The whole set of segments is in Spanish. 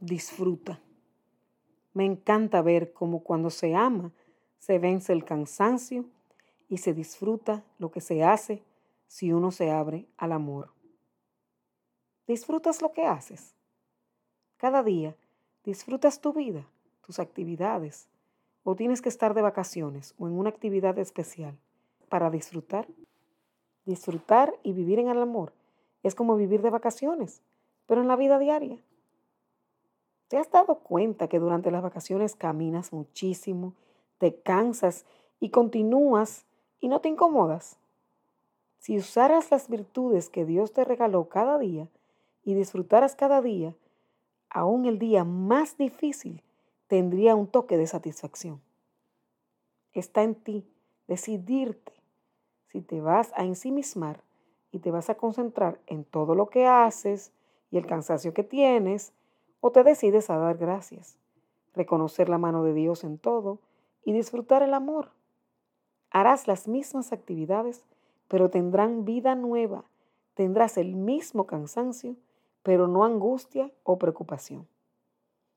disfruta. Me encanta ver cómo cuando se ama se vence el cansancio y se disfruta lo que se hace si uno se abre al amor. ¿Disfrutas lo que haces? Cada día, ¿disfrutas tu vida, tus actividades? ¿O tienes que estar de vacaciones o en una actividad especial para disfrutar? Disfrutar y vivir en el amor es como vivir de vacaciones, pero en la vida diaria. ¿Te has dado cuenta que durante las vacaciones caminas muchísimo, te cansas y continúas y no te incomodas? Si usaras las virtudes que Dios te regaló cada día y disfrutaras cada día, aún el día más difícil tendría un toque de satisfacción. Está en ti decidirte si te vas a ensimismar y te vas a concentrar en todo lo que haces y el cansancio que tienes, o te decides a dar gracias, reconocer la mano de Dios en todo y disfrutar el amor. Harás las mismas actividades, pero tendrán vida nueva. Tendrás el mismo cansancio, pero no angustia o preocupación.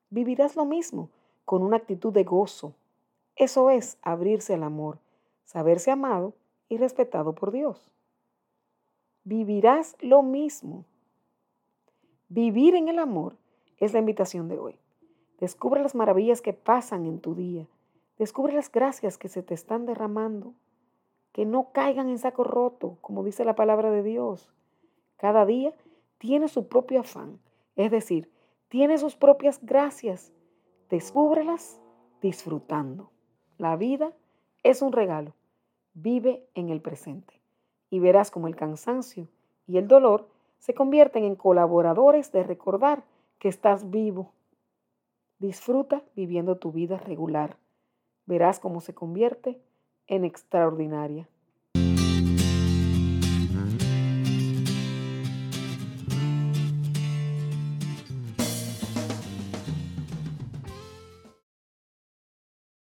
Vivirás lo mismo, con una actitud de gozo. Eso es abrirse al amor, saberse amado y respetado por Dios. Vivirás lo mismo. Vivir en el amor es la invitación de hoy. Descubre las maravillas que pasan en tu día. Descubre las gracias que se te están derramando. Que no caigan en saco roto, como dice la palabra de Dios. Cada día tiene su propio afán, es decir, tiene sus propias gracias. Descúbrelas disfrutando. La vida es un regalo. Vive en el presente y verás como el cansancio y el dolor se convierten en colaboradores de recordar que estás vivo. Disfruta viviendo tu vida regular. Verás cómo se convierte en extraordinaria.